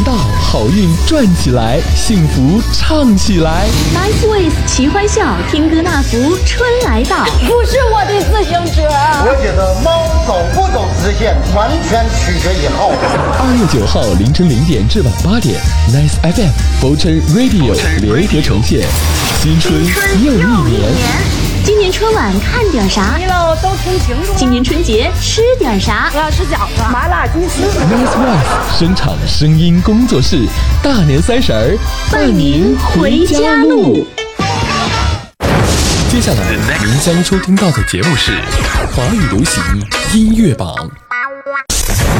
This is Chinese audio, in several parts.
年到，好运转起来，幸福唱起来。Nice ways，齐欢笑，听歌纳福，春来到。不是我的自行车。我觉得猫走不走直线，完全取决于耗子。二月九号凌晨零点至晚八点，Nice FM 佛城 Radio 联合呈现，新春又一年。今年春晚看点啥？你老都听清楚。今年春节吃点啥？我要吃饺子、麻辣鸡丝。Nice Voice 声场声音工作室，大年三十儿伴您回家路。接下来您将收听到的节目是华语流行音乐榜，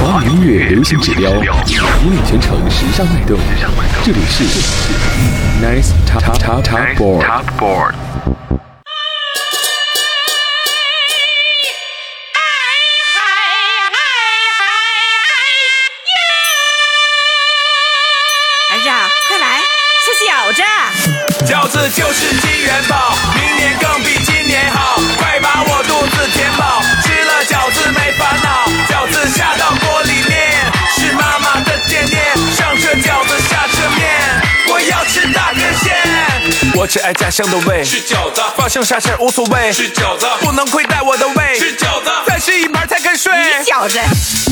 华语音乐流行指标，引领全城时尚脉动。这里是 Nice Top Top Top Board。子就是金元宝，我只爱家乡的味，吃饺子，发生啥事无所谓，吃饺子，不能亏待我的胃，吃饺子，再吃一盘才肯睡，饺子。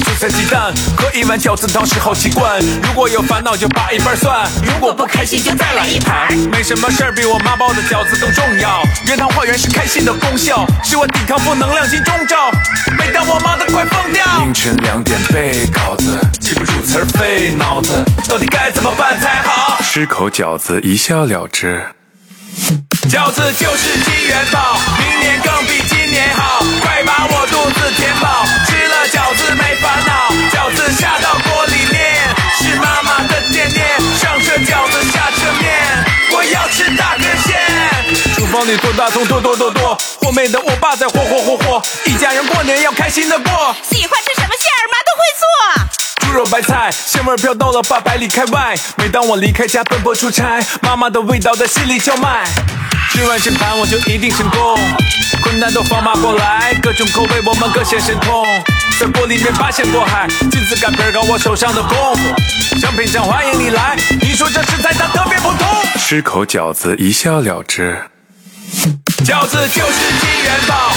韭菜鸡蛋和一碗饺子汤是好习惯。如果有烦恼就扒一半蒜，如果不开心就再来一盘。没什么事儿比我妈包的饺子更重要。原汤化原是开心的功效，是我抵抗负能量金钟罩。每当我忙得快疯掉，凌晨两点背稿子，记不住词儿费脑子，到底该怎么办才好？吃口饺子一笑了之。饺子就是金元宝，明年更比今年好，快把我肚子填饱。吃了饺子没烦恼，饺子下到锅里面，是妈妈的惦念。上车饺子下车面，我要吃大根线。厨房里多大葱剁剁剁剁，后面的我爸在霍霍霍霍，一家人过年要开心的过。喜欢吃什么，做。猪肉白菜，香味飘到了八百里开外。每当我离开家奔波出差，妈妈的味道在心里叫卖。吃完这盘我就一定成功，困难都放马过来，各种口味我们各显神通。在锅里面八仙过海，金子擀皮搞我手上的功夫。商品酱欢迎你来，你说这食材它特别普通。吃口饺子一笑了之，饺子就是金元宝，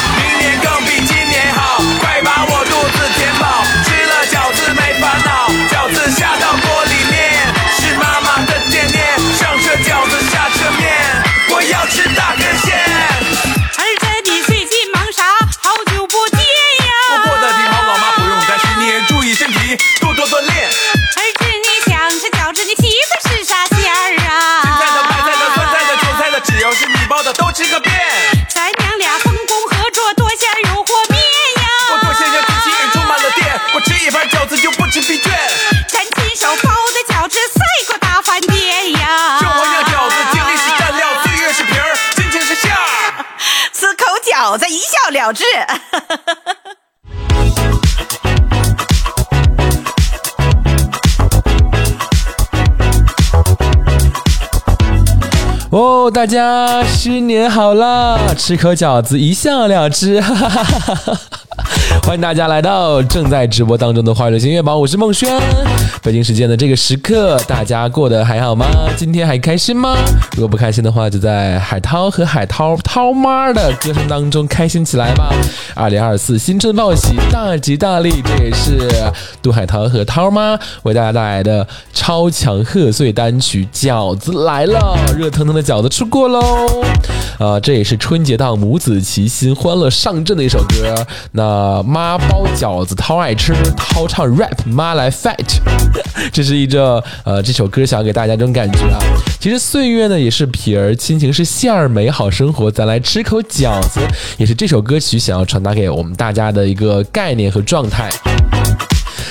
我在一笑了之。哦，大家新年好啦！吃口饺子一笑了之，哈哈哈哈哈哈！欢迎大家来到正在直播当中的《花语流行音乐榜》，我是孟轩。北京时间的这个时刻，大家过得还好吗？今天还开心吗？如果不开心的话，就在海涛和海涛涛妈的歌声当中开心起来吧！二零二四新春报喜，大吉大利！这也是杜海涛和涛妈为大家带来的超强贺岁单曲《饺子来了》，热腾腾的饺子出锅喽！啊，这也是春节档母子齐心、欢乐上阵的一首歌。那妈包饺子，涛爱吃，涛唱 rap，妈来 fight。这是一个呃，这首歌想要给大家这种感觉啊。其实岁月呢也是皮儿，亲情是馅儿，美好生活咱来吃口饺子，也是这首歌曲想要传达给我们大家的一个概念和状态。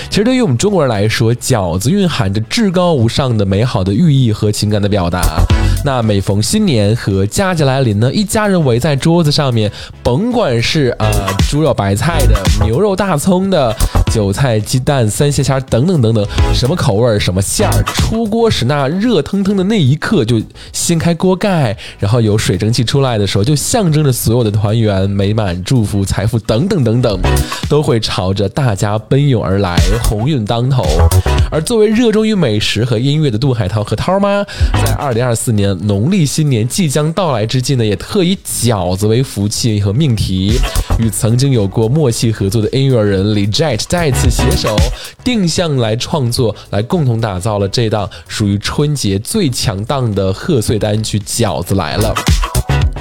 其实对于我们中国人来说，饺子蕴含着至高无上的美好的寓意和情感的表达。那每逢新年和佳节来临呢，一家人围在桌子上面，甭管是呃猪肉白菜的、牛肉大葱的、韭菜鸡蛋三鲜虾等等等等，什么口味儿什么馅儿，出锅时那热腾腾的那一刻，就掀开锅盖，然后有水蒸气出来的时候，就象征着所有的团圆、美满、祝福、财富等等等等，都会朝着大家奔涌而来，鸿运当头。而作为热衷于美食和音乐的杜海涛和涛妈，在二零二四年农历新年即将到来之际呢，也特以饺子为福气和命题，与曾经有过默契合作的音乐人李 Jet 再次携手，定向来创作，来共同打造了这档属于春节最强档的贺岁单曲《饺子来了》。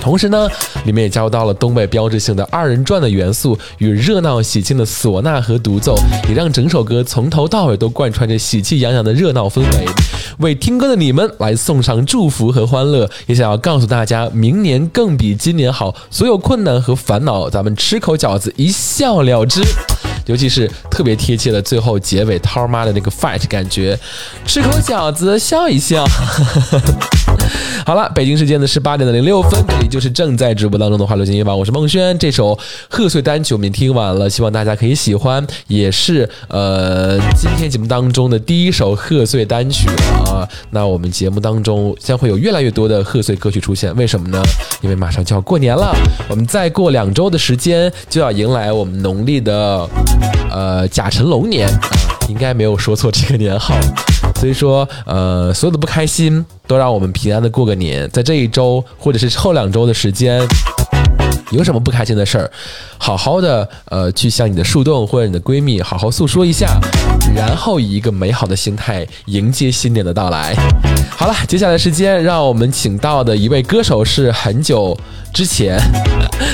同时呢，里面也加入到了东北标志性的二人转的元素与热闹喜庆的唢呐和独奏，也让整首歌从头到尾都贯穿着喜气洋洋的热闹氛围，为听歌的你们来送上祝福和欢乐，也想要告诉大家，明年更比今年好，所有困难和烦恼，咱们吃口饺子一笑了之。尤其是特别贴切的最后结尾涛妈的那个 fight 感觉，吃口饺子笑一笑。好了，北京时间的十八点的零六分，这里就是正在直播当中的《花流金夜榜》，我是孟轩。这首贺岁单曲我们听完了，希望大家可以喜欢，也是呃今天节目当中的第一首贺岁单曲啊。那我们节目当中将会有越来越多的贺岁歌曲出现，为什么呢？因为马上就要过年了，我们再过两周的时间就要迎来我们农历的呃甲辰龙年啊，应该没有说错这个年号。所以说，呃，所有的不开心都让我们平安的过个年，在这一周或者是后两周的时间。有什么不开心的事儿，好好的呃去向你的树洞或者你的闺蜜好好诉说一下，然后以一个美好的心态迎接新年的到来。好了，接下来时间让我们请到的一位歌手是很久之前，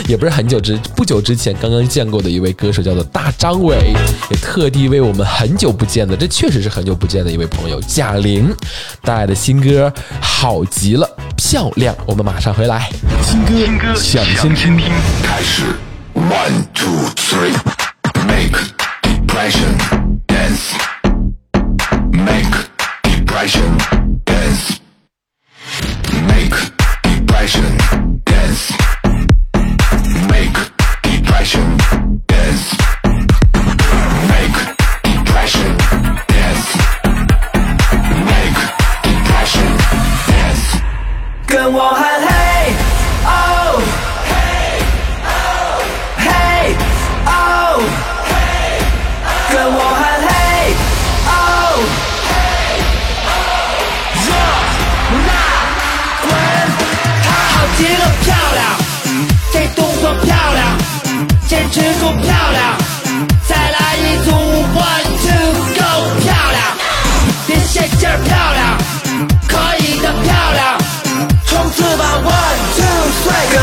也不是很久之不久之前刚刚见过的一位歌手，叫做大张伟，也特地为我们很久不见的，这确实是很久不见的一位朋友贾玲。带来的新歌好极了，漂亮。我们马上回来，新歌抢先听。开始，one two three，make depression dance，make depression dance，make depression dance，make depression 坚持住漂亮，再来一组 one two go 漂亮，别泄劲儿漂亮，可以的漂亮。冲刺吧，one two three，跟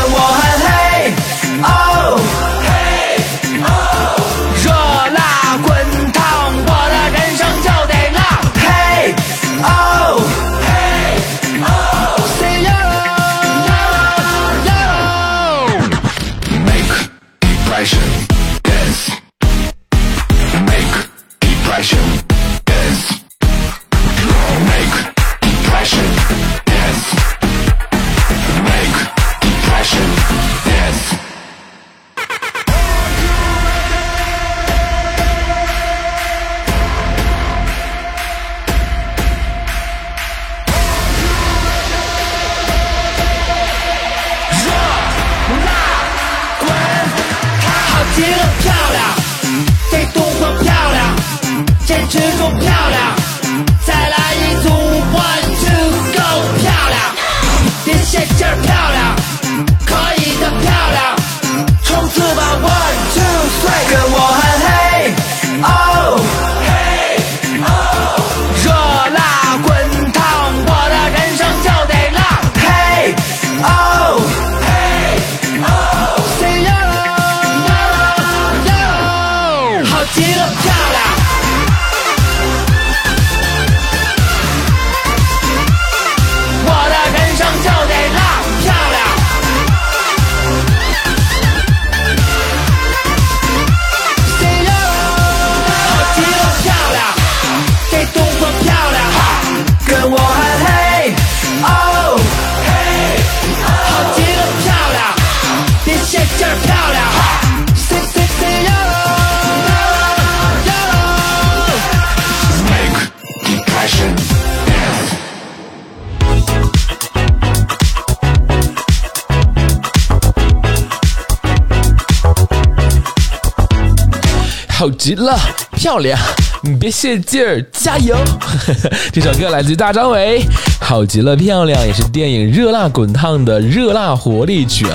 极了，漂亮，你别泄劲儿，加油！这首歌来自于大张伟，《好极了漂亮》也是电影《热辣滚烫》的热辣活力曲啊。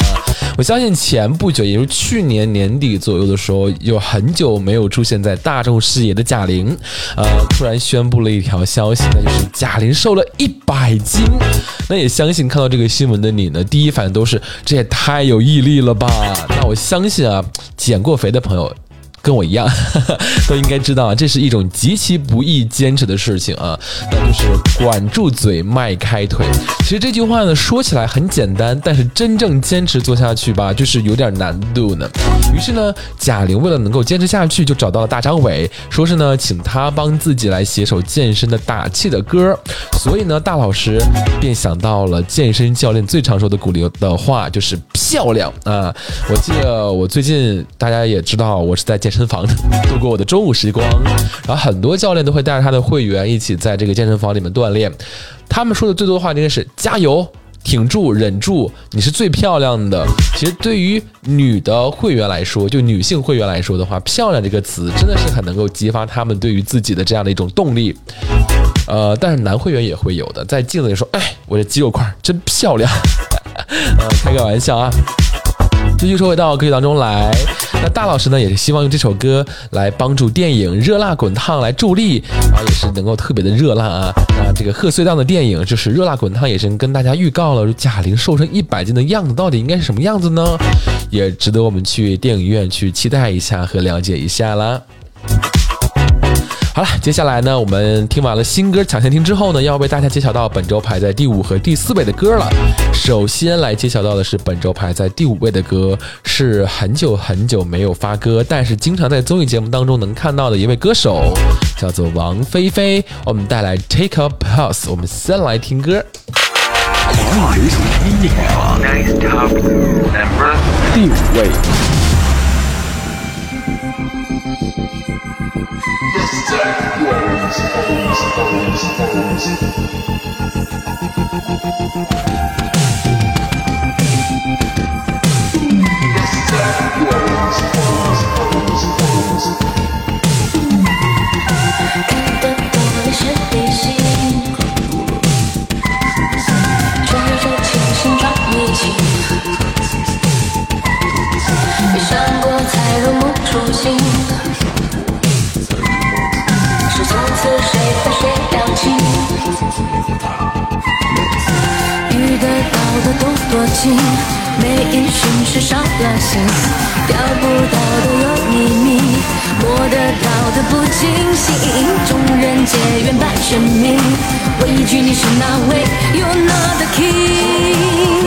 我相信前不久，也就是去年年底左右的时候，有很久没有出现在大众视野的贾玲，呃，突然宣布了一条消息，那就是贾玲瘦了一百斤。那也相信看到这个新闻的你呢，第一反应都是这也太有毅力了吧？那我相信啊，减过肥的朋友。跟我一样，都应该知道啊，这是一种极其不易坚持的事情啊，那就是管住嘴，迈开腿。其实这句话呢，说起来很简单，但是真正坚持做下去吧，就是有点难度呢。于是呢，贾玲为了能够坚持下去，就找到了大张伟，说是呢，请他帮自己来写首健身的打气的歌。所以呢，大老师便想到了健身教练最常说的鼓励的话，就是漂亮啊。我记得我最近大家也知道，我是在健健身房度过我的中午时光，然后很多教练都会带着他的会员一起在这个健身房里面锻炼。他们说的最多的话应该是加油。挺住，忍住，你是最漂亮的。其实对于女的会员来说，就女性会员来说的话，“漂亮”这个词真的是很能够激发他们对于自己的这样的一种动力。呃，但是男会员也会有的，在镜子里说：“哎，我的肌肉块真漂亮。”呃，开个玩笑啊。继续说回到歌曲当中来，那大老师呢也是希望用这首歌来帮助电影《热辣滚烫》来助力，啊，也是能够特别的热辣啊。那这个贺岁档的电影就是《热辣滚烫》，也是跟大家预告了贾玲瘦成一百斤的样子到底应该是什么样子呢？也值得我们去电影院去期待一下和了解一下啦。好了，接下来呢，我们听完了新歌抢先听之后呢，要为大家揭晓到本周排在第五和第四位的歌了。首先来揭晓到的是本周排在第五位的歌，是很久很久没有发歌，但是经常在综艺节目当中能看到的一位歌手，叫做王菲菲。我们带来 Take a Pause，我们先来听歌。华语流行音乐榜第五位。看的多多情，没音讯是少了心，钓不到的有秘密。摸得到的不清醒，众人皆愿拜神明。畏惧你是哪位？You're not the king,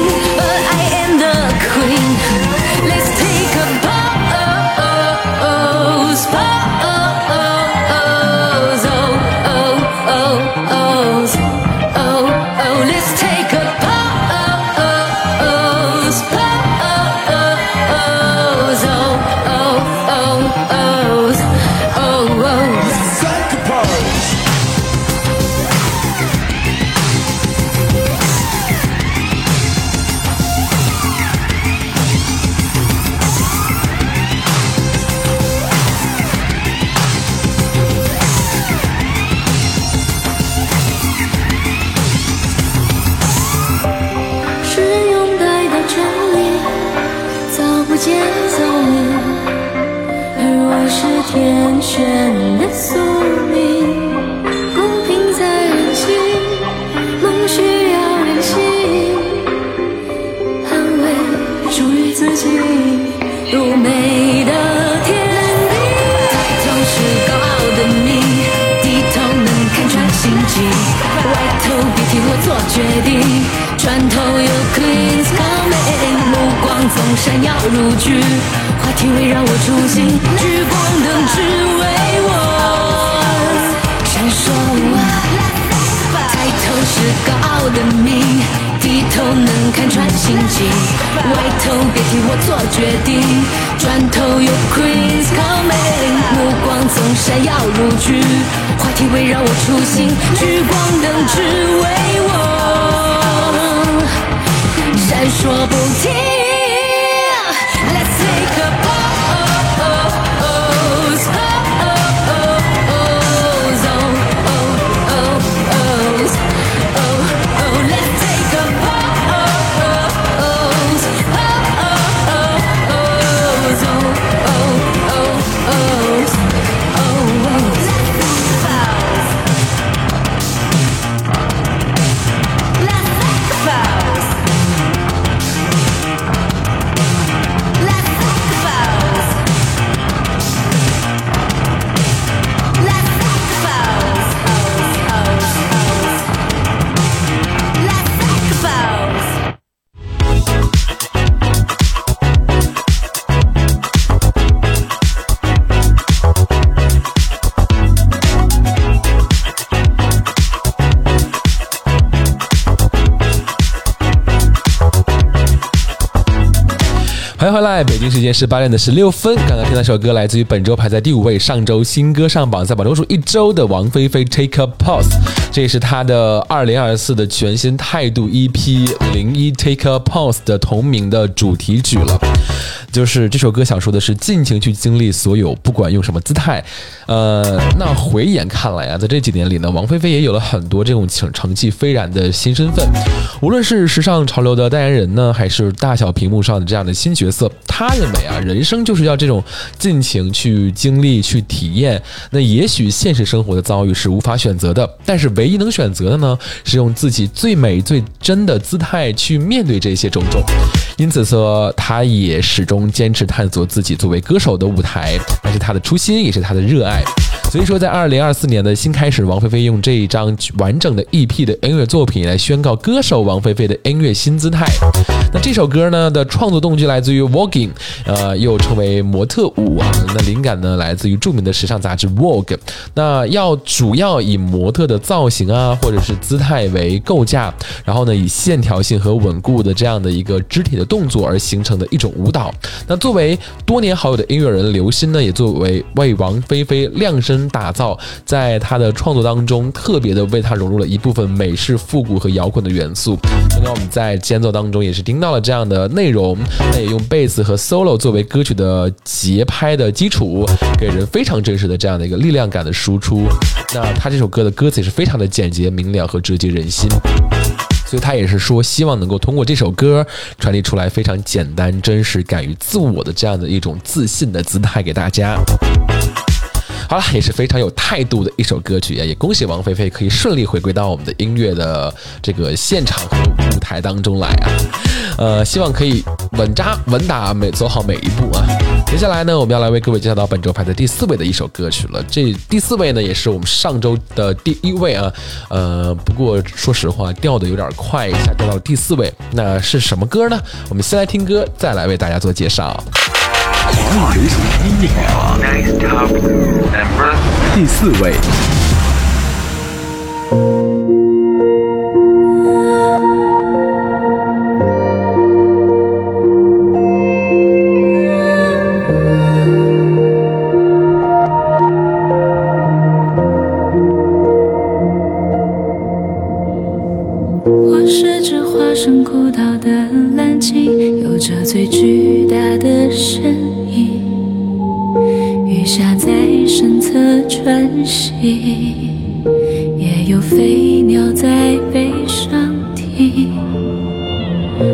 是八点的十六分。刚刚听到一首歌来自于本周排在第五位，上周新歌上榜，在榜中数一周的王菲菲《Take a Pause》，这也是她的二零二四的全新态度 EP《零一 Take a Pause》的同名的主题曲了。就是这首歌想说的是，尽情去经历所有，不管用什么姿态。呃，那回眼看来啊，在这几年里呢，王菲菲也有了很多这种成成绩斐然的新身份，无论是时尚潮流的代言人呢，还是大小屏幕上的这样的新角色，她认为啊，人生就是要这种尽情去经历、去体验。那也许现实生活的遭遇是无法选择的，但是唯一能选择的呢，是用自己最美、最真的姿态去面对这些种种。因此说，她也始终坚持探索自己作为歌手的舞台，那是他的初心，也是他的热爱。所以说，在二零二四年的新开始，王菲菲用这一张完整的 EP 的音乐作品来宣告歌手王菲菲的音乐新姿态。那这首歌呢的创作动机来自于 Voguing，呃，又称为模特舞啊。那灵感呢来自于著名的时尚杂志 Vogue。那要主要以模特的造型啊，或者是姿态为构架，然后呢以线条性和稳固的这样的一个肢体的动作而形成的一种舞蹈。那作为多年好友的音乐人刘鑫呢，也作为为王菲菲量身打造，在他的创作当中，特别的为他融入了一部分美式复古和摇滚的元素。刚刚我们在间奏当中也是听到了这样的内容，那也用贝斯和 solo 作为歌曲的节拍的基础，给人非常真实的这样的一个力量感的输出。那他这首歌的歌词也是非常的简洁明了和直击人心。所以他也是说，希望能够通过这首歌传递出来非常简单、真实、敢于自我的这样的一种自信的姿态给大家。好了，也是非常有态度的一首歌曲啊！也恭喜王菲菲可以顺利回归到我们的音乐的这个现场和舞台当中来啊！呃，希望可以稳扎稳打，每走好每一步啊！接下来呢，我们要来为各位介绍到本周排在第四位的一首歌曲了。这第四位呢，也是我们上周的第一位啊。呃，不过说实话，掉的有点快一下，掉到了第四位。那是什么歌呢？我们先来听歌，再来为大家做介绍。华语流行音乐第四位。有飞鸟在背上停。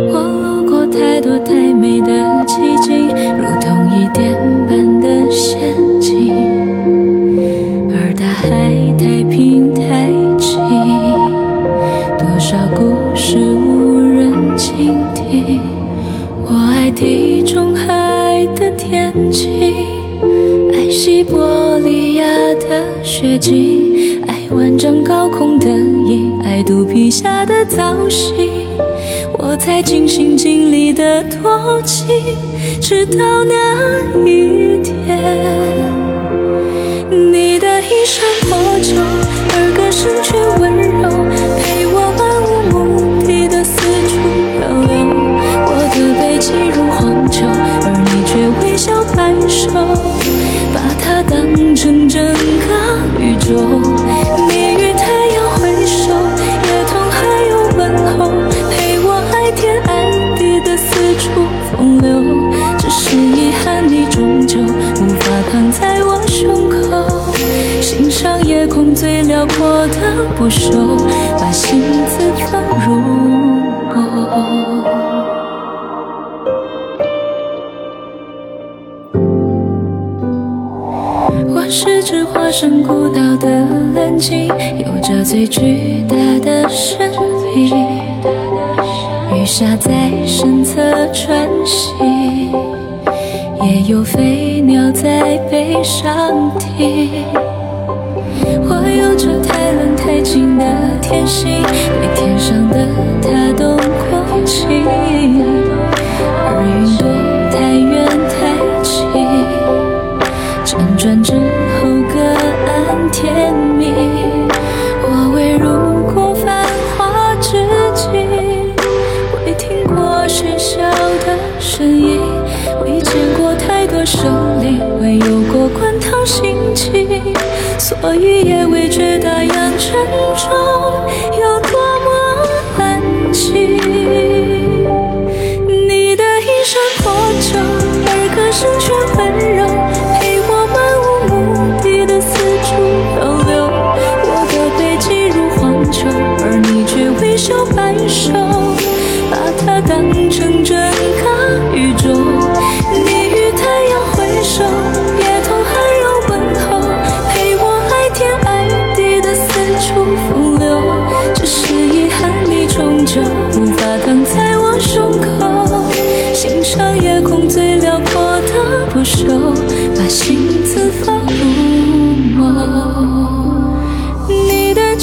我路过太多太美的奇景，如同一点般的陷阱，而大海太平太静。多少故事无人倾听？我爱地中海的天晴，爱西伯利亚的雪景，在，肚皮下的造型。我才尽心尽力的多情，直到那一天。你的衣衫破旧，而歌声却温柔，陪我漫无目的的四处漂流。我的背脊如荒丘，而你却微笑摆首，把它当成整个宇宙。空最辽阔的不朽，把心字放入我。我是只化身孤岛的蓝鲸，有着最巨大的身影，鱼虾在身侧穿行，也有飞鸟在背上停。这太冷太静的天，性比天上的他都狂情。而云朵太远太轻，辗转之后各安天命。我未入过繁华之境，未听过喧嚣的声音，未见过太多生灵，未有过滚烫心情，所以也未。沉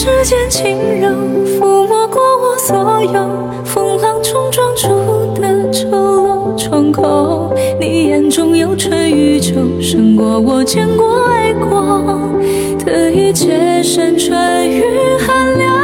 指尖轻柔，抚摸过我所有风浪冲撞出的丑陋窗口。你眼中有春与秋，胜过我见过爱过的一切山川与寒凉。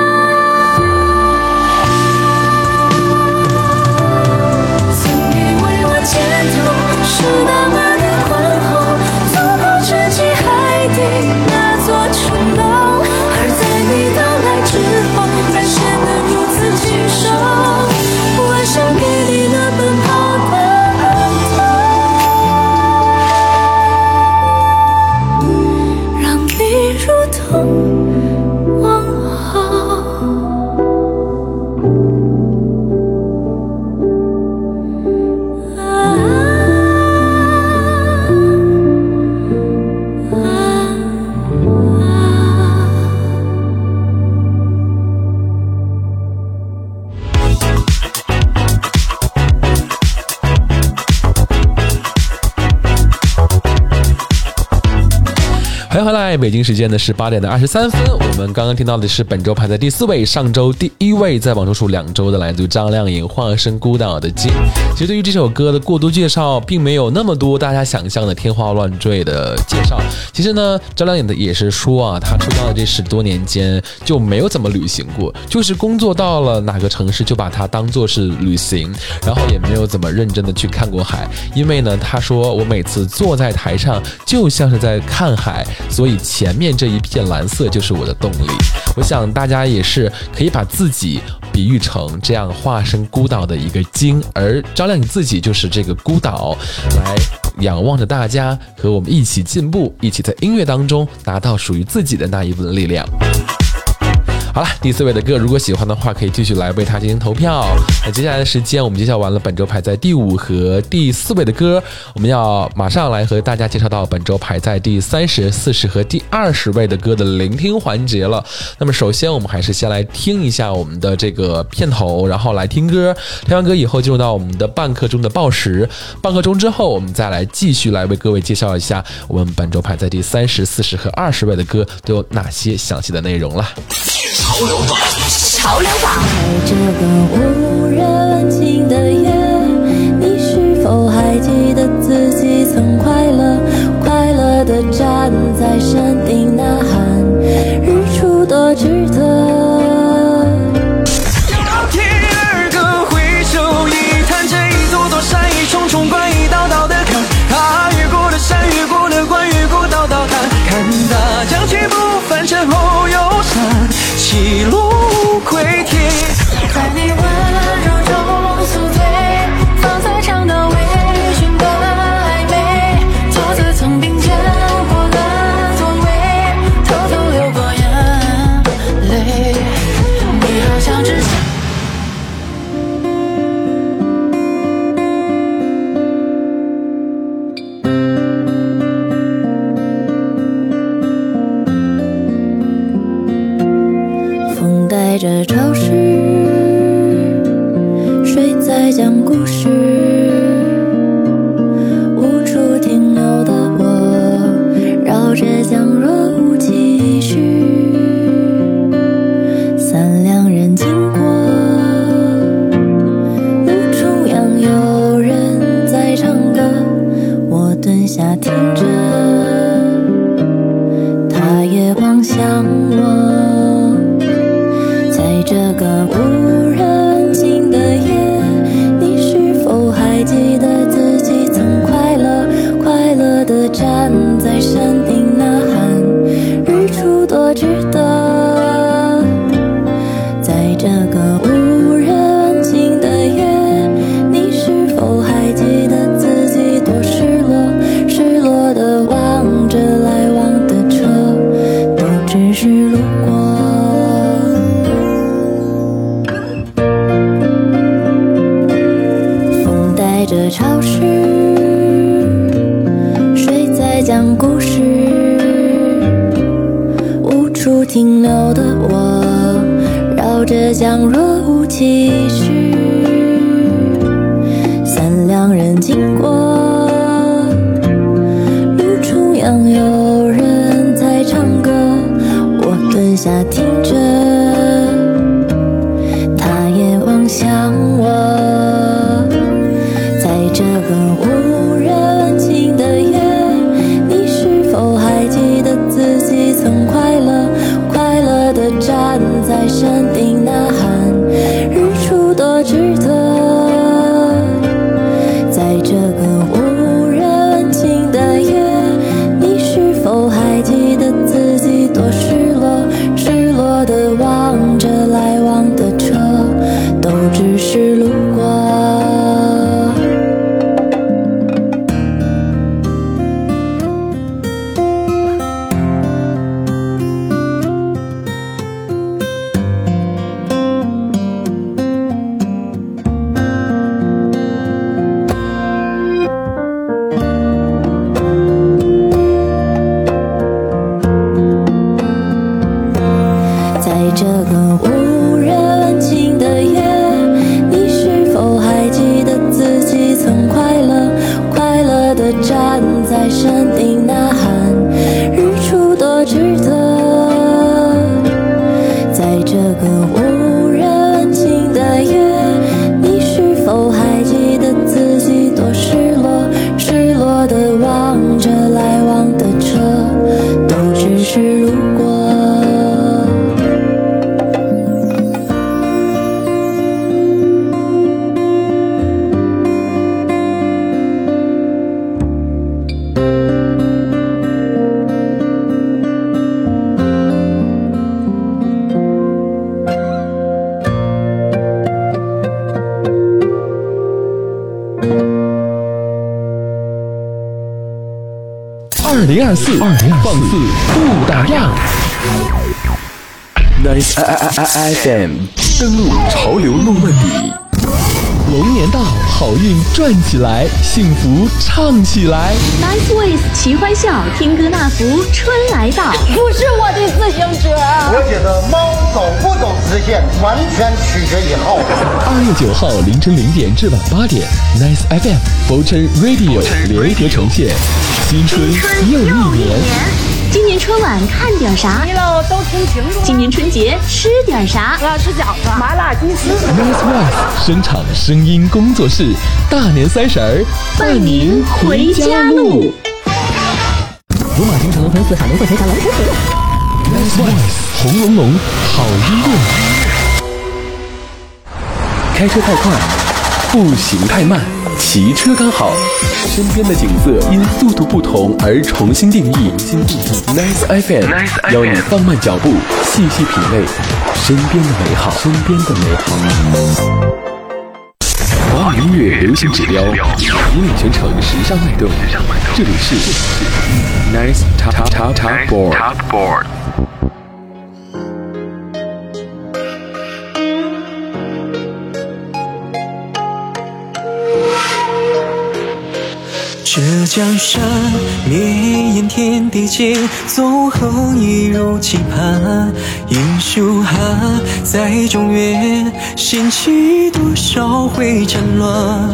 时间呢是八点的二十三分。我们刚刚听到的是本周排在第四位，上周第一位，在榜中数两周的来自张靓颖《化身孤岛的鲸》。其实对于这首歌的过多介绍，并没有那么多大家想象的天花乱坠的介绍。其实呢，张靓颖的也是说啊，她出道的这十多年间就没有怎么旅行过，就是工作到了哪个城市就把它当做是旅行，然后也没有怎么认真的去看过海。因为呢，她说我每次坐在台上就像是在看海，所以前前面这一片蓝色就是我的动力。我想大家也是可以把自己比喻成这样化身孤岛的一个鲸，而张亮你自己就是这个孤岛，来仰望着大家，和我们一起进步，一起在音乐当中达到属于自己的那一份力量。好了，第四位的歌，如果喜欢的话，可以继续来为他进行投票。那接下来的时间，我们介绍完了本周排在第五和第四位的歌，我们要马上来和大家介绍到本周排在第三十四十和第二十位的歌的聆听环节了。那么首先，我们还是先来听一下我们的这个片头，然后来听歌。听完歌以后，进入到我们的半刻钟的报时。半刻钟之后，我们再来继续来为各位介绍一下我们本周排在第三十四十和二十位的歌都有哪些详细的内容了。潮流榜，在这个无人问津的过风带着潮湿睡在讲故事无处停留的我绕着江若无其事三两人经过路中央有夏天二零二四，二零放肆不打烊。Nice I I I I FM 登录潮流诺曼底，龙年到，好运转起来，幸福唱起来。Nice Voice 齐欢笑，听歌纳福，春来到。不是我的自行车。我觉得猫走不走直线，完全取决以后。二月九号凌晨零点至晚八点，Nice FM 佛城 Radio 联合呈现，新春又一年。今年春晚看点啥？你喽都听清楚。今年春节吃点啥？我要吃饺子、麻辣鸡丝。Nice Voice 声场声音工作室，大年三十儿伴您回家路。罗马京城分四海龙凤呈祥龙湖湖。Nice Voice 红龙龙好音乐。开车太快，步行太慢，骑车刚好。身边的景色因速度不同而重新定义。Nice FM 邀你放慢脚步，细细品味身边的美好。身边的美好。华语音乐流行指标，引领全城时尚脉动。这里是 Nice Top Top Top Board。江山绵延天地间，纵横一如棋盘。英雄汉在中原，掀起多少回战乱？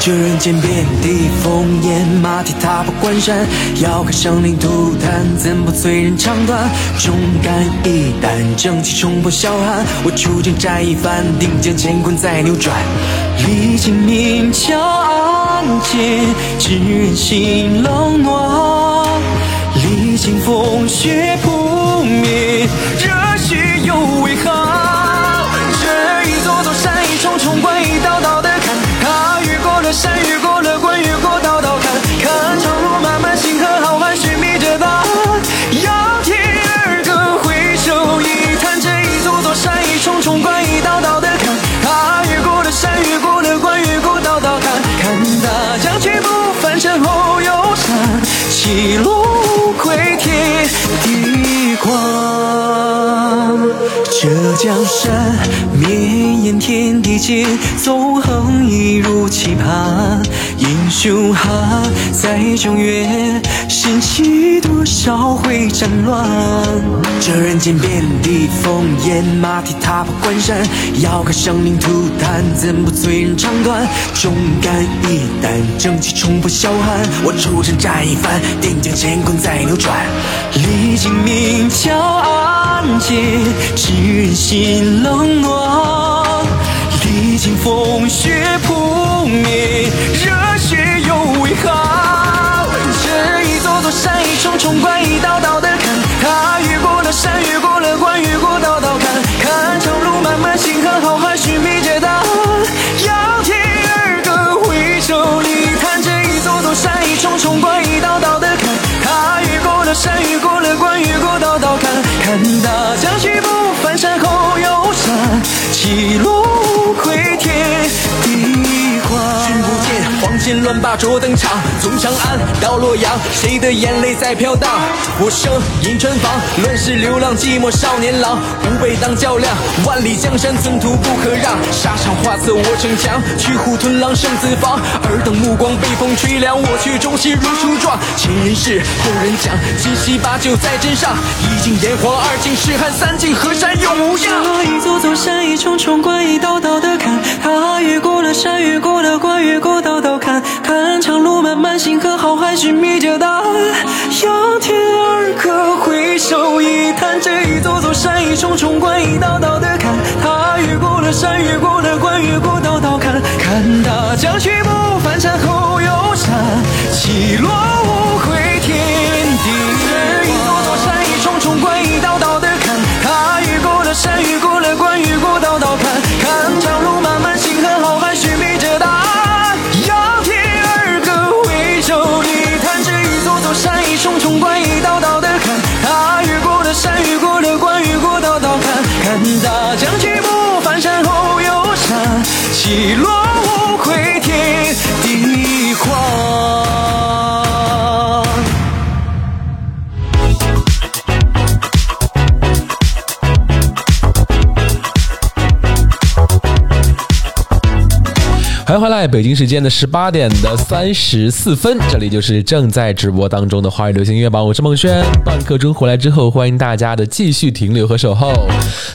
这人间遍地烽烟，马蹄踏破关山，遥看生灵涂炭，怎不催人肠断？忠肝义胆，正气冲破霄汉。我出征战一番，定将乾坤再扭转。历经明枪暗箭，知人心冷暖。历经风雪扑灭，江山绵延天地间，纵横一如棋盘。英雄汉在中原，掀起多少回战乱？这人间遍地烽烟，马蹄踏破关山，要看生灵涂炭，怎不催人肠断？忠肝义胆，正气冲破霄汉。我出征战一番，定将乾坤再扭转。历经明桥暗箭，知人心冷暖。历经风雪扑灭，热一路乱霸着登场，从长安到洛阳，谁的眼泪在飘荡？我生银川房，乱世流浪，寂寞少年郎，不被当较量，万里江山寸土不可让，沙场画策我逞强，驱虎吞狼胜子房，尔等目光被风吹凉，我却忠心如初壮。前人事后人讲，七七八九在斟上，一敬炎黄，二敬诗汉，三敬河山永无恙。一座座山，一重重关，一道道的坎，他越过了山，越过了关，越过道道坎，看长路漫漫，星河浩瀚，寻觅着答案。仰天而歌，回首一叹，这一座座山，一重重关，一道道的坎，他越过了山，越过了关，越过道道坎，看大江去不翻山后有山，起落无悔欢迎回来，北京时间的十八点的三十四分，这里就是正在直播当中的华语流行音乐榜，我是孟轩。半刻钟回来之后，欢迎大家的继续停留和守候。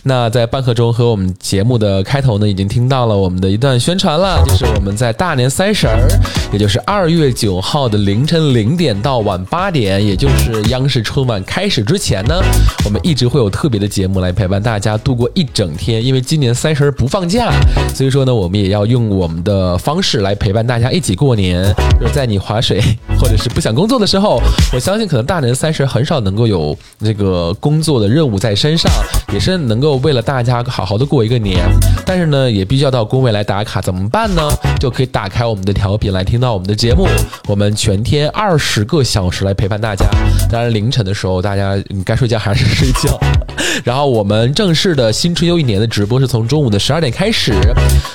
那在半刻钟和我们节目的开头呢，已经听到了我们的一段宣传了，就是我们在大年三十儿，也就是二月九号的凌晨零点到晚八点，也就是央视春晚开始之前呢，我们一直会有特别的节目来陪伴大家度过一整天。因为今年三十儿不放假，所以说呢，我们也要用我们的。呃方式来陪伴大家一起过年，就是在你划水 或者是不想工作的时候，我相信可能大年三十很少能够有这个工作的任务在身上，也是能够为了大家好好的过一个年。但是呢，也必须要到工位来打卡，怎么办呢？就可以打开我们的调频来听到我们的节目，我们全天二十个小时来陪伴大家。当然凌晨的时候，大家该睡觉还是睡觉。然后我们正式的新春又一年的直播是从中午的十二点开始，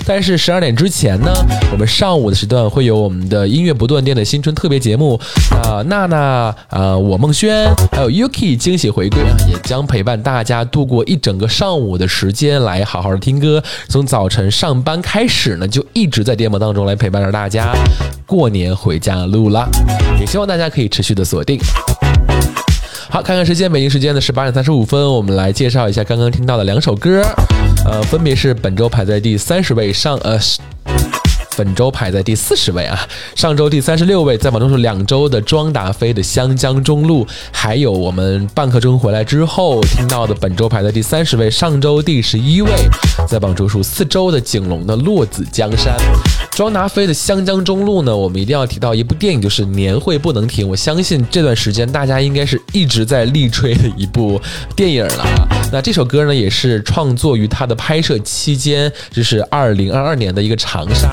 但是十二点之前呢？我们上午的时段会有我们的音乐不断电的新春特别节目，啊，娜娜啊，我孟轩，还有 Yuki 惊喜回归啊，也将陪伴大家度过一整个上午的时间，来好好的听歌。从早晨上班开始呢，就一直在电波当中来陪伴着大家过年回家的路啦，也希望大家可以持续的锁定。好，看看时间，北京时间的十八点三十五分，我们来介绍一下刚刚听到的两首歌，呃，分别是本周排在第三十位上，呃。本周排在第四十位啊，上周第三十六位，在榜中是两周的庄达菲的《湘江中路》，还有我们半刻钟回来之后听到的本周排在第三十位，上周第十一位，在榜中数四周的景龙的《落子江山》。庄达菲的《湘江中路》呢，我们一定要提到一部电影，就是《年会不能停》。我相信这段时间大家应该是一直在力吹的一部电影了。那这首歌呢，也是创作于他的拍摄期间，就是二零二二年的一个长沙。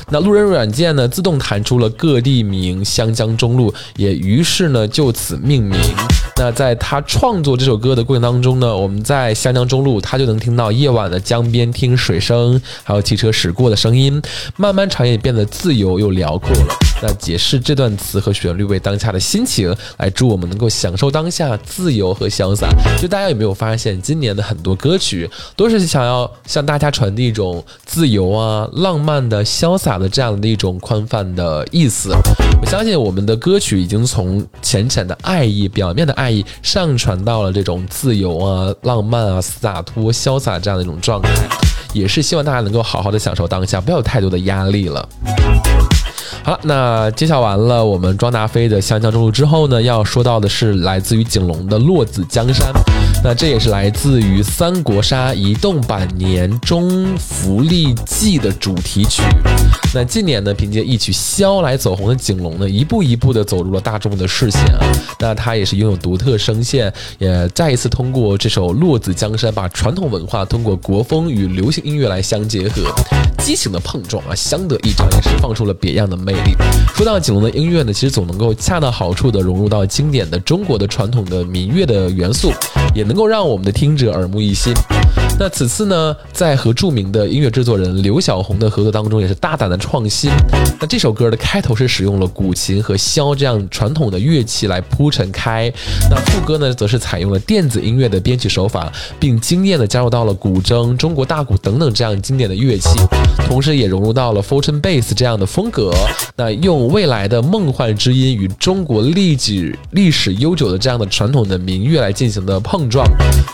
那路人软件呢，自动弹出了各地名湘江中路，也于是呢就此命名。那在他创作这首歌的过程当中呢，我们在湘江中路，他就能听到夜晚的江边听水声，还有汽车驶过的声音，慢慢长夜变得自由又辽阔了。那解释这段词和旋律为当下的心情，来祝我们能够享受当下自由和潇洒。就大家有没有发现，今年的很多歌曲都是想要向大家传递一种自由啊、浪漫的、潇洒的这样的一种宽泛的意思。我相信我们的歌曲已经从浅浅的爱意、表面的爱意，上传到了这种自由啊、浪漫啊、洒脱、潇洒这样的一种状态，也是希望大家能够好好的享受当下，不要有太多的压力了。好了，那揭晓完了我们庄达菲的《湘江中路》之后呢，要说到的是来自于景龙的《落子江山》。那这也是来自于三国杀移动版年终福利季的主题曲。那近年呢，凭借一曲《萧》来走红的景龙呢，一步一步的走入了大众的视线啊。那他也是拥有独特声线，也再一次通过这首《落子江山》，把传统文化通过国风与流行音乐来相结合，激情的碰撞啊，相得益彰，也是放出了别样的魅力。说到景龙的音乐呢，其实总能够恰到好处的融入到经典的中国的传统的民乐的元素，也能够让我们的听者耳目一新。那此次呢，在和著名的音乐制作人刘小红的合作当中，也是大胆的创新。那这首歌的开头是使用了古琴和箫这样传统的乐器来铺陈开，那副歌呢，则是采用了电子音乐的编曲手法，并惊艳的加入到了古筝、中国大鼓等等这样经典的乐器，同时也融入到了 Fortune Bass 这样的风格。那用未来的梦幻之音与中国历史历史悠久的这样的传统的民乐来进行的碰撞，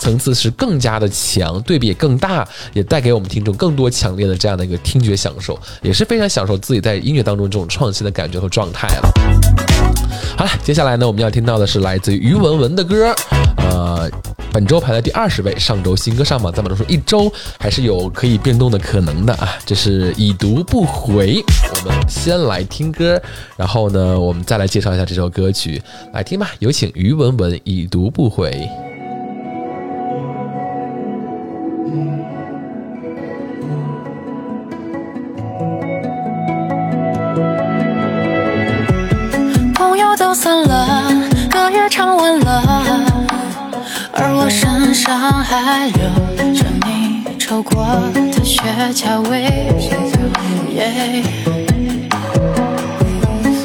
层次是更加的强，对对比也更大，也带给我们听众更多强烈的这样的一个听觉享受，也是非常享受自己在音乐当中这种创新的感觉和状态了。好了，接下来呢，我们要听到的是来自于于文文的歌，呃。本周排在第二十位，上周新歌上榜，咱们都说一周还是有可以变动的可能的啊。这是已读不回，我们先来听歌，然后呢，我们再来介绍一下这首歌曲，来听吧。有请于文文《已读不回》。都散了，歌也唱完了，而我身上还留着你抽过的雪茄味。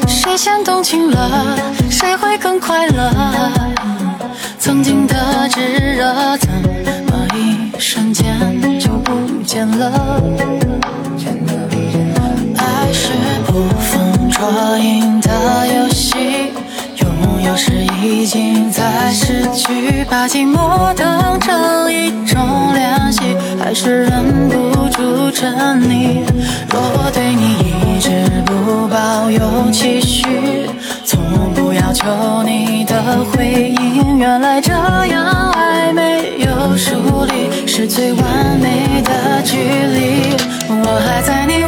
谁先动情了，谁会更快乐？曾经的炙热，怎么一瞬间就不见了？爱是捕风捉影的游戏，有时已经在失去，把寂寞当成一种练习，还是忍不住沉溺。若我对你一直不抱有期许，从不要求你的回应，原来这样爱没有疏离，是最完美的距离。我还在你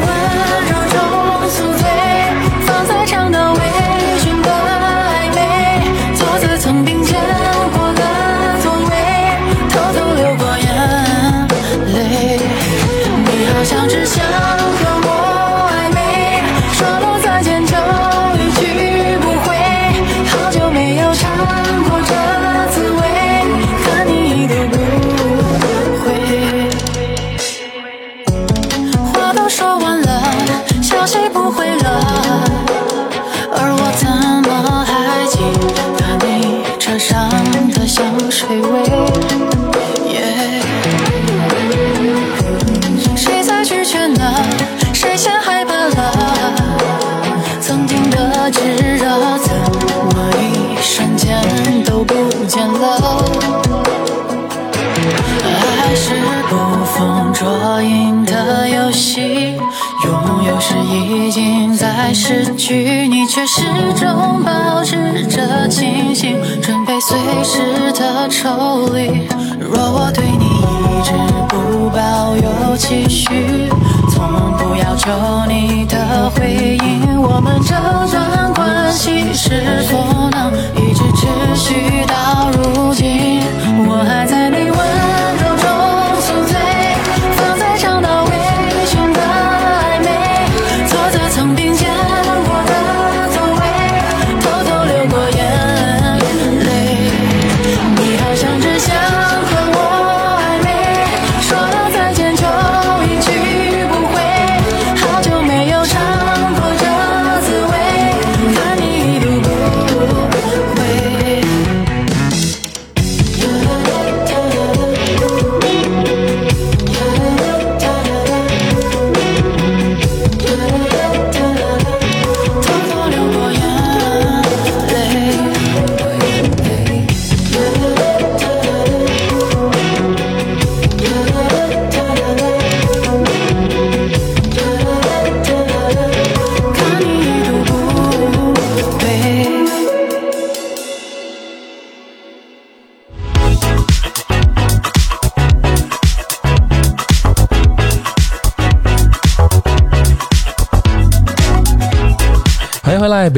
却始终保持着清醒，准备随时的抽离。若我对你一直不抱有期许，从不要求你的回应，我们这段关系是否能一直持续到如今？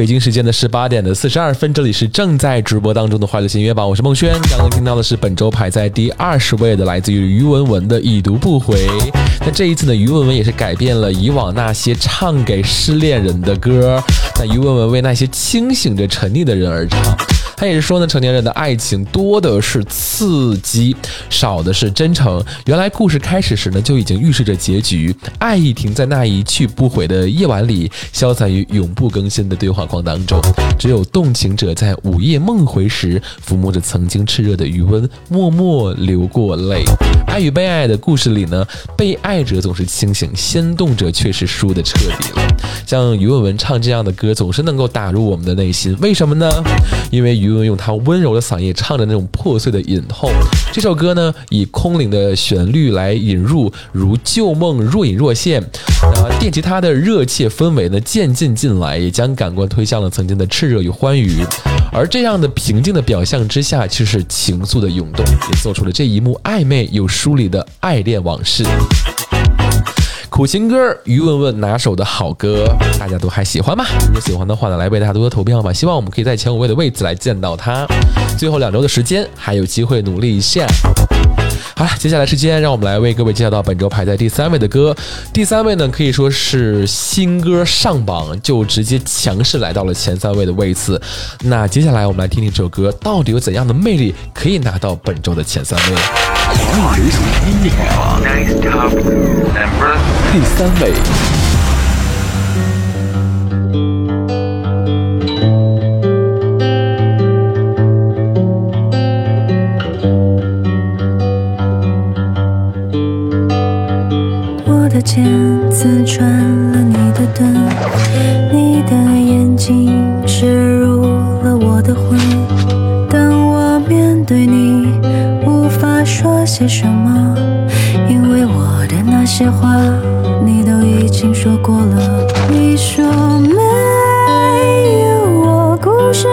北京时间的十八点的四十二分，这里是正在直播当中的快乐新约榜，我是孟轩。刚刚听到的是本周排在第二十位的，来自于于文文的《已读不回》。那这一次呢，于文文也是改变了以往那些唱给失恋人的歌，那于文文为那些清醒着沉溺的人而唱。他也是说呢，成年人的爱情多的是刺激，少的是真诚。原来故事开始时呢，就已经预示着结局。爱意停在那一去不回的夜晚里，消散于永不更新的对话框当中。只有动情者在午夜梦回时，抚摸着曾经炽热的余温，默默流过泪。爱与被爱的故事里呢，被爱者总是清醒，先动者却是输的彻底了。像于文文唱这样的歌，总是能够打入我们的内心。为什么呢？因为于文用他温柔的嗓音唱着那种破碎的隐痛。这首歌呢，以空灵的旋律来引入，如旧梦若隐若现。啊，电吉他的热切氛围呢，渐进进来，也将感官推向了曾经的炽热与欢愉。而这样的平静的表象之下，却是情愫的涌动，也做出了这一幕暧昧又疏离的爱恋往事。苦情歌，于文文拿手的好歌，大家都还喜欢吗？如果喜欢的话呢，来为大家多多投票吧。希望我们可以在前五位的位置来见到他。最后两周的时间，还有机会努力一下。好了，接下来时间让我们来为各位介绍到本周排在第三位的歌。第三位呢，可以说是新歌上榜就直接强势来到了前三位的位次。那接下来我们来听听这首歌到底有怎样的魅力，可以拿到本周的前三位。华语流行音乐榜第三位。我的剑刺穿了你的盾，你的眼睛射入了我的魂。些什么，因为我的那些话你都已经说过了。你说没有我，故事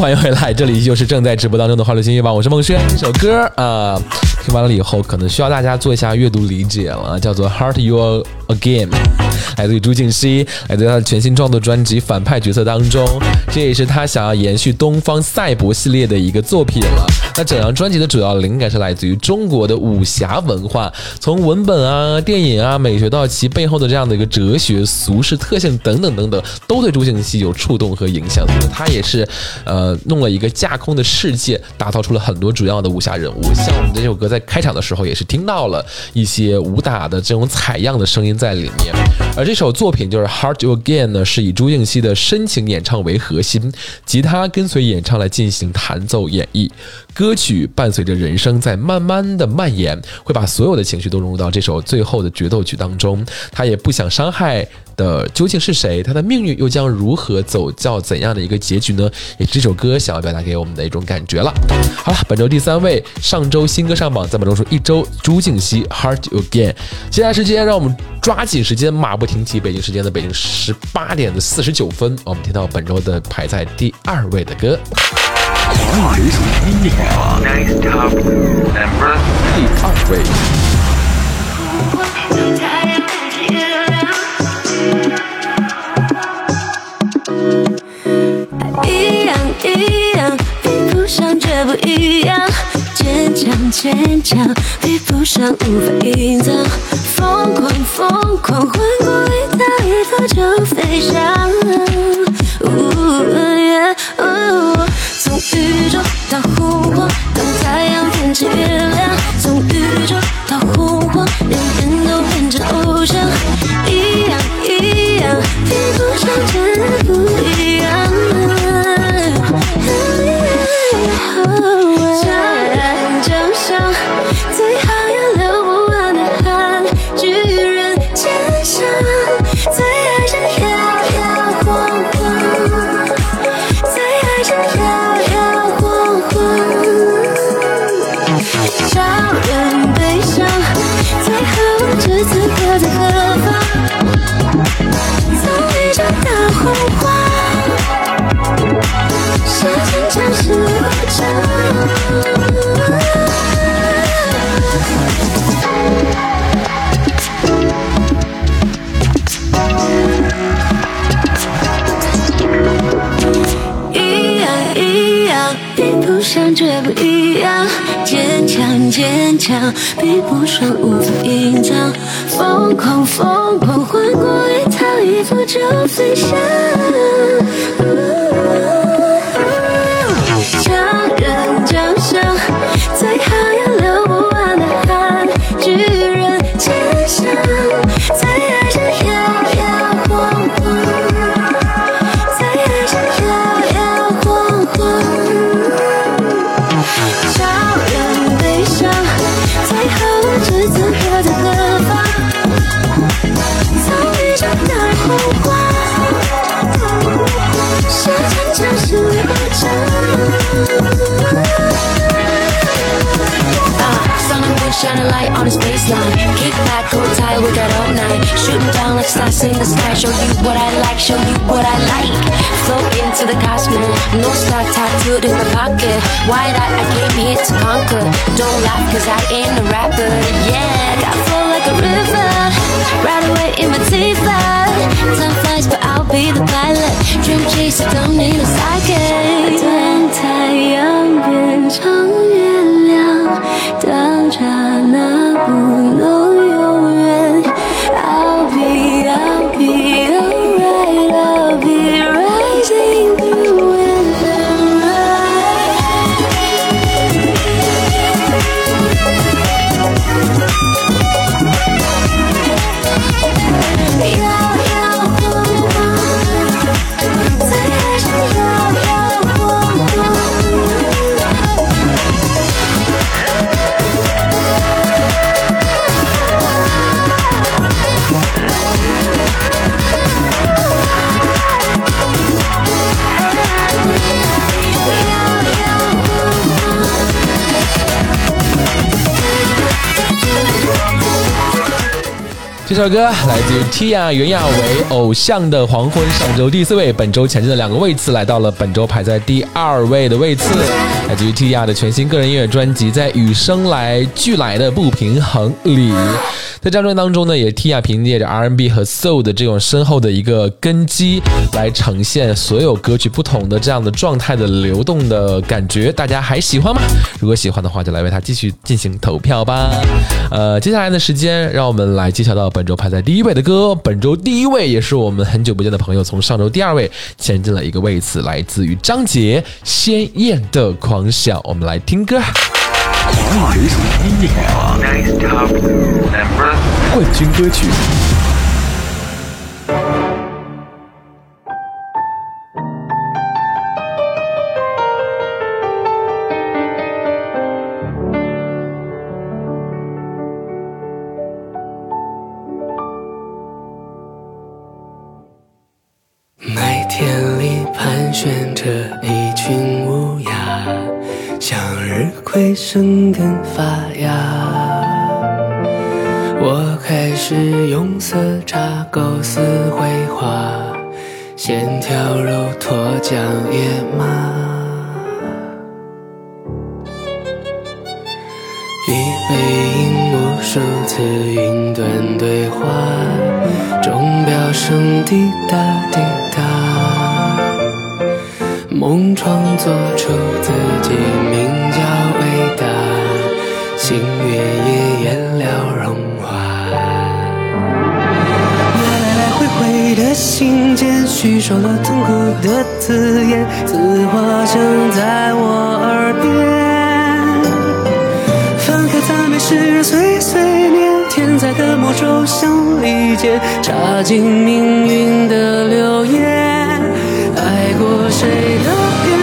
欢迎回来，这里依旧是正在直播当中的花流星乐榜，我是孟轩。这首歌啊、听完了以后，可能需要大家做一下阅读理解了，叫做《Heart You Again》，来自于朱婧汐，来自于她的全新创作专辑《反派角色》当中，这也是她想要延续东方赛博系列的一个作品了。那整张专辑的主要灵感是来自于中国的武侠文化，从文本啊、电影啊、美学到其背后的这样的一个哲学、俗世特性等等等等，都对朱婧汐有触动和影响。所以她也是呃弄了一个架空的世界，打造出了很多主要的武侠人物。像我们这首歌在开场的时候也是听到了一些武打的这种采样的声音在里面。而这首作品就是《Heart Again》呢，是以朱婧汐的深情演唱为核心，吉他跟随演唱来进行弹奏演绎。歌曲伴随着人声在慢慢的蔓延，会把所有的情绪都融入到这首最后的决斗曲当中。他也不想伤害的究竟是谁？他的命运又将如何走到怎样的一个结局呢？也是这首歌想要表达给我们的一种感觉了。好了，本周第三位，上周新歌上榜，在本周说一周，朱静熙《Heart Again》。接下来时间，让我们抓紧时间，马不停蹄，北京时间的北京十八点的四十九分，我们听到本周的排在第二位的歌。华语流行音乐榜第二位。一样一样，比不上绝不一样。坚强坚强，比不上无法隐藏。疯狂疯狂，换过一套衣服就飞翔。呜耶呜从宇宙到洪荒，当太阳变成月亮。从宇宙到洪荒，人人都变成偶像。一样一样，比不上真的不就飞翔。Shooting down like stars in the sky. Show you what I like, show you what I like. Float into the cosmos, no star tattooed in my pocket. Wide eyed, I came here to conquer. Don't laugh, cause I ain't a rapper. Yeah, I flow like a river. Right away in my teeth. Time flies, but I'll be the pilot. Dream chaser, don't need a sidekick. 当太阳变成月亮，当刹那不能 首歌来自于 Tia 袁娅维《偶像的黄昏》，上周第四位，本周前进的两个位次，来到了本周排在第二位的位次。来自于 Tia 的全新个人音乐专辑，在与生来俱来的不平衡里，在这张专当中呢，也 Tia 凭借着 R&B 和 Soul 的这种深厚的一个根基，来呈现所有歌曲不同的这样的状态的流动的感觉。大家还喜欢吗？如果喜欢的话，就来为他继续进行投票吧。呃，接下来的时间，让我们来揭晓到本周排在第一位的歌。本周第一位也是我们很久不见的朋友，从上周第二位前进了一个位次，来自于张杰《鲜艳的狂想》。我们来听歌。华语流行音乐冠军歌曲。会生根发芽。我开始用色差构思绘画，线条如脱缰野马。一背影无数次云端对话，钟表声滴答滴答。梦创作出自己名叫伟大，星月也颜料融化。来来回回的信件，叙说了痛苦的字眼，字花香在我耳边。翻开赞美诗人碎碎念，天才的魔咒像利剑，插进命运的流言。爱过谁的偏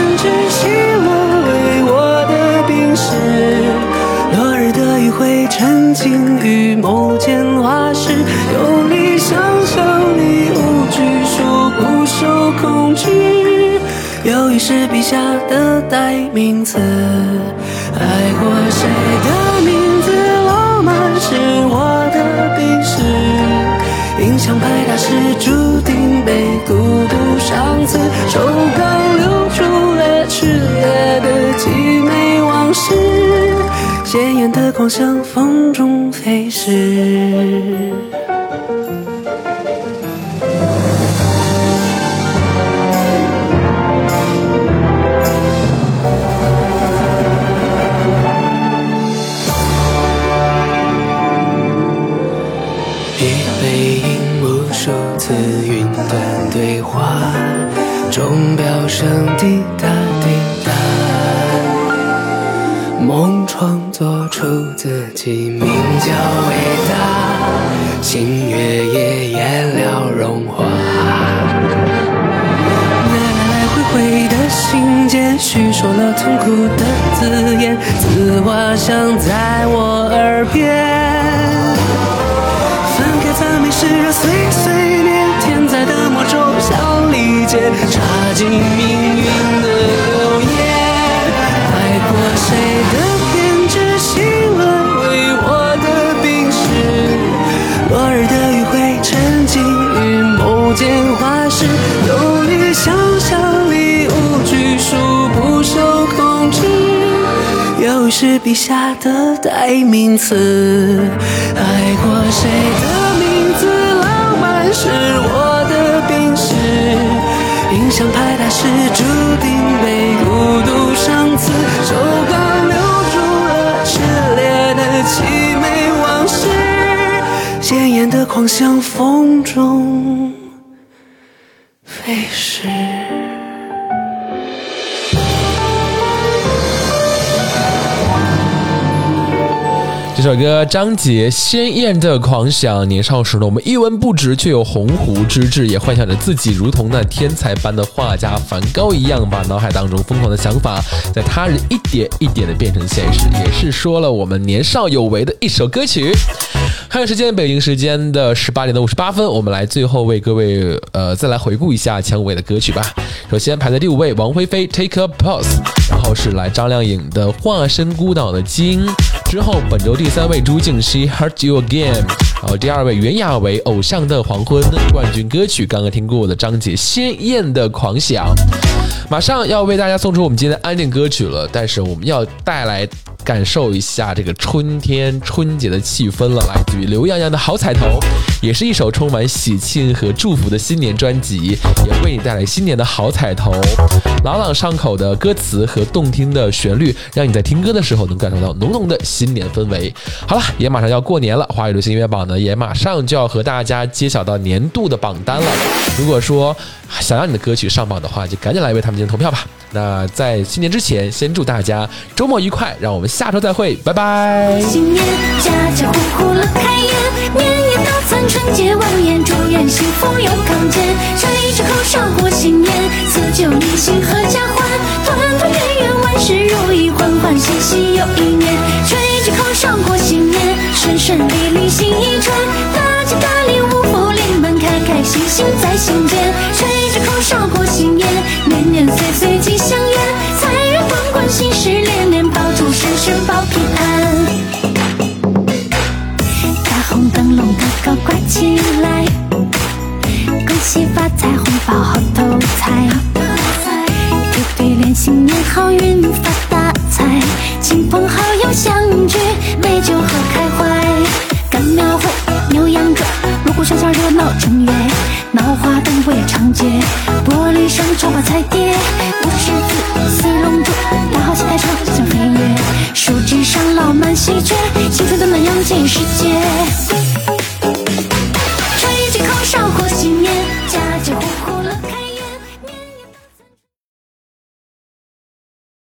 是。落日的余晖沉浸于某间画室，有理想象力无拘束，不受控制。忧郁是笔下的代名词。爱过谁的名字，浪漫是我的病史。印象派大师注定被孤独赏赐，手稿流出了炽烈的凄美往事，鲜艳的光向风中飞逝。一背影无数次云端对话，钟表声滴答。创作出自己名叫伟大，星月也颜料融化。来来回回的信件，叙说了痛苦的字眼，字画响在我耳边。翻开赞美诗碎碎念，天才的魔咒像利剑，插进命运的流言。爱过谁的是笔下的代名词。爱过谁的名字，浪漫是我的病史。印象派大师注定被孤独伤刺，手稿留住了炽烈的凄美往事，鲜艳的狂想风中首歌张杰鲜艳的狂想，年少时呢，我们一文不值，却有鸿鹄之志，也幻想着自己如同那天才般的画家梵高一样，把脑海当中疯狂的想法，在他人一点一点的变成现实，也是说了我们年少有为的一首歌曲。看看时间，北京时间的十八点的五十八分，我们来最后为各位呃再来回顾一下前五位的歌曲吧。首先排在第五位，王菲菲《Take a Pause》，然后是来张靓颖的《化身孤岛的鲸》，之后本周第三位朱婧汐《Hurt You Again》，然好，第二位袁娅维《偶像的黄昏》冠军歌曲，刚刚听过的张杰《鲜艳的狂想》，马上要为大家送出我们今天的安定歌曲了，但是我们要带来。感受一下这个春天春节的气氛了，来自于刘洋洋的好彩头，也是一首充满喜庆和祝福的新年专辑，也为你带来新年的好彩头。朗朗上口的歌词和动听的旋律，让你在听歌的时候能感受到浓浓的新年氛围。好了，也马上要过年了，华语流行音乐榜呢也马上就要和大家揭晓到年度的榜单了。如果说想让你的歌曲上榜的话，就赶紧来为他们进行投票吧。那在新年之前，先祝大家周末愉快，让我们下周再会，拜拜。新年家家户户乐开颜，年夜大餐春节晚宴，祝愿幸福又康健，吹着口哨过新年，辞旧迎新合家欢，团团圆圆万事如意，欢欢喜喜又一年，吹着口哨过新年，顺顺利利新一春，大吉大利五福临门，开开心心在心间，吹着口哨过新年，年年岁岁吉祥源，财源滚滚喜事连连，爆竹声声报平安。大红灯笼高高挂起来，恭喜发财，红包好头彩。对对联，新年好运发大财，亲朋好友相聚，美酒喝开怀。干庙会，牛羊转，锣鼓喧嚣热闹正月，闹花灯不夜长街，玻璃上招把彩蝶，五狮子四龙珠，大号戏台上吉祥飞跃，树枝上落满喜鹊，青春的暖阳进世界。